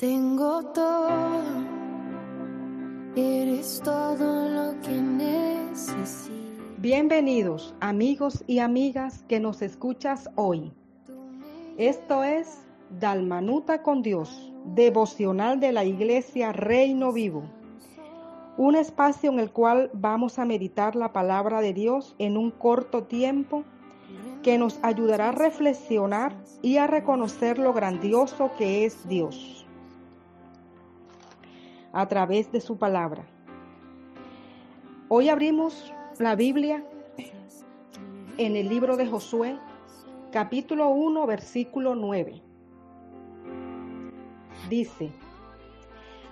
Tengo todo, eres todo lo que necesito. Bienvenidos amigos y amigas que nos escuchas hoy. Esto es Dalmanuta con Dios, devocional de la Iglesia Reino Vivo. Un espacio en el cual vamos a meditar la palabra de Dios en un corto tiempo que nos ayudará a reflexionar y a reconocer lo grandioso que es Dios a través de su palabra. Hoy abrimos la Biblia en el libro de Josué, capítulo 1, versículo 9. Dice,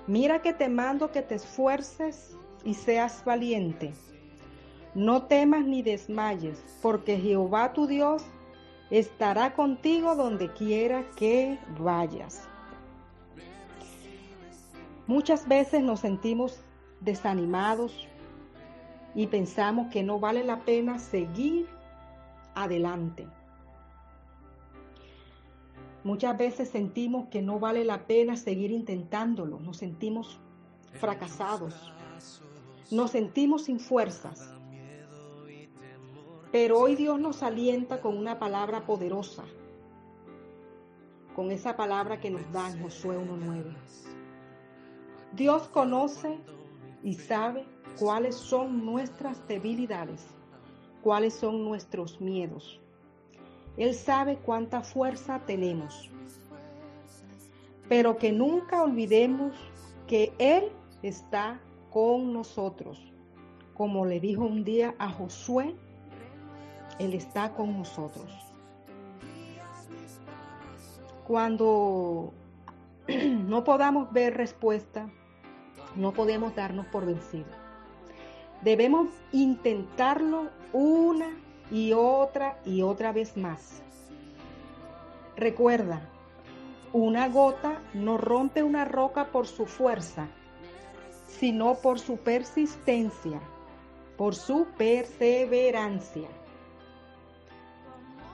mira que te mando que te esfuerces y seas valiente. No temas ni desmayes, porque Jehová tu Dios estará contigo donde quiera que vayas. Muchas veces nos sentimos desanimados y pensamos que no vale la pena seguir adelante. Muchas veces sentimos que no vale la pena seguir intentándolo, nos sentimos fracasados, nos sentimos sin fuerzas. Pero hoy Dios nos alienta con una palabra poderosa, con esa palabra que nos da en Josué 1.9. Dios conoce y sabe cuáles son nuestras debilidades, cuáles son nuestros miedos. Él sabe cuánta fuerza tenemos. Pero que nunca olvidemos que Él está con nosotros. Como le dijo un día a Josué, Él está con nosotros. Cuando no podamos ver respuesta, no podemos darnos por vencidos. Debemos intentarlo una y otra y otra vez más. Recuerda, una gota no rompe una roca por su fuerza, sino por su persistencia, por su perseverancia.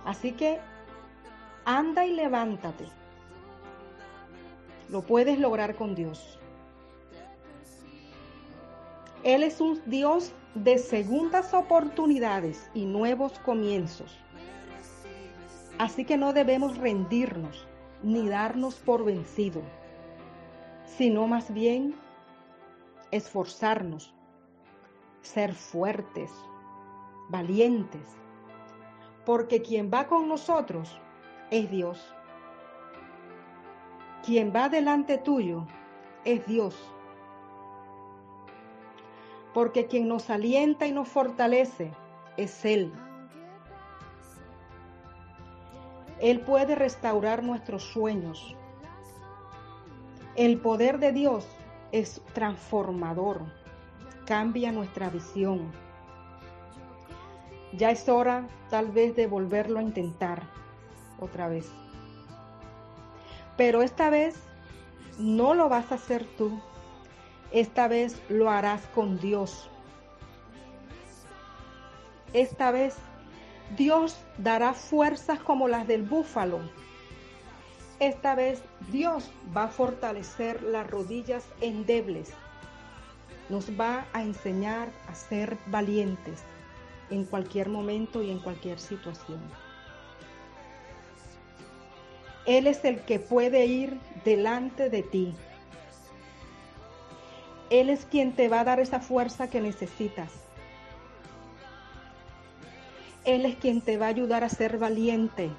Así que anda y levántate. Lo puedes lograr con Dios. Él es un Dios de segundas oportunidades y nuevos comienzos. Así que no debemos rendirnos ni darnos por vencido, sino más bien esforzarnos, ser fuertes, valientes, porque quien va con nosotros es Dios. Quien va delante tuyo es Dios porque quien nos alienta y nos fortalece es Él. Él puede restaurar nuestros sueños. El poder de Dios es transformador, cambia nuestra visión. Ya es hora tal vez de volverlo a intentar otra vez. Pero esta vez no lo vas a hacer tú, esta vez lo harás con Dios. Esta vez Dios dará fuerzas como las del búfalo. Esta vez Dios va a fortalecer las rodillas endebles. Nos va a enseñar a ser valientes en cualquier momento y en cualquier situación. Él es el que puede ir delante de ti él es quien te va a dar esa fuerza que necesitas. Él es quien te va a ayudar a ser valiente.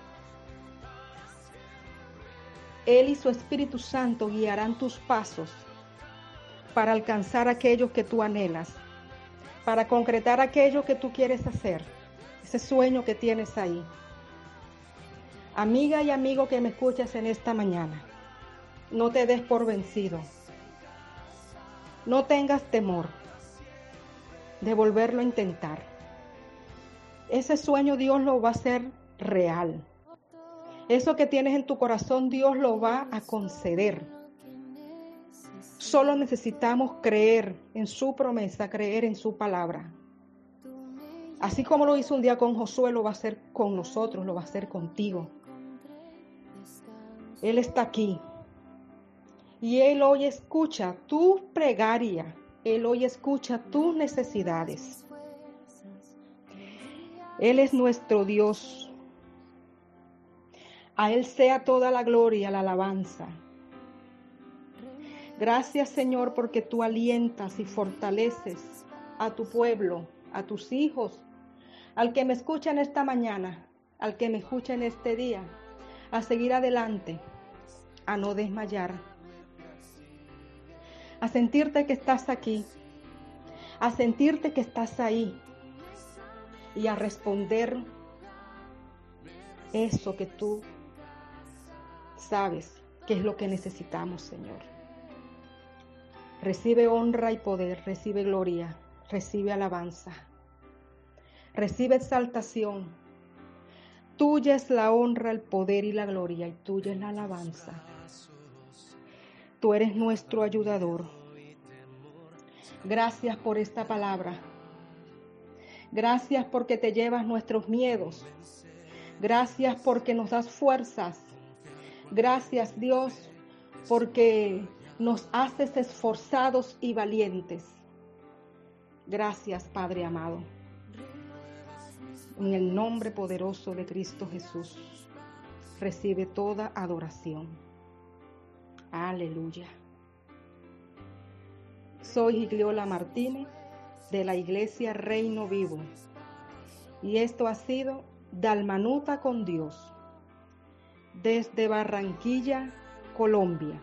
Él y su Espíritu Santo guiarán tus pasos para alcanzar aquello que tú anhelas, para concretar aquello que tú quieres hacer, ese sueño que tienes ahí. Amiga y amigo que me escuchas en esta mañana, no te des por vencido. No tengas temor de volverlo a intentar. Ese sueño Dios lo va a hacer real. Eso que tienes en tu corazón Dios lo va a conceder. Solo necesitamos creer en su promesa, creer en su palabra. Así como lo hizo un día con Josué, lo va a hacer con nosotros, lo va a hacer contigo. Él está aquí Y Él hoy escucha tu plegaria. Él hoy escucha tus necesidades. Él es nuestro Dios. A Él sea toda la gloria, la alabanza. Gracias Señor porque tú alientas y fortaleces a tu pueblo, a tus hijos, al que me escucha en esta mañana, al que me escucha en este día, a seguir adelante, a no desmayar, a sentirte que estás aquí, a sentirte que estás ahí y a responder eso que tú sabes que es lo que necesitamos, Señor. Recibe honra y poder, recibe gloria, recibe alabanza, recibe exaltación. Tuya es la honra, el poder y la gloria, y tuya es la alabanza. Tú eres nuestro ayudador. Gracias por esta palabra. Gracias porque te llevas nuestros miedos. Gracias porque nos das fuerzas. Gracias Dios porque nos haces esforzados y valientes. Gracias Padre amado. En el nombre poderoso de Cristo Jesús, recibe toda adoración. Aleluya. Soy Gigliola Martínez de la Iglesia Reino Vivo y esto ha sido Dalmanuta con Dios desde Barranquilla, Colombia.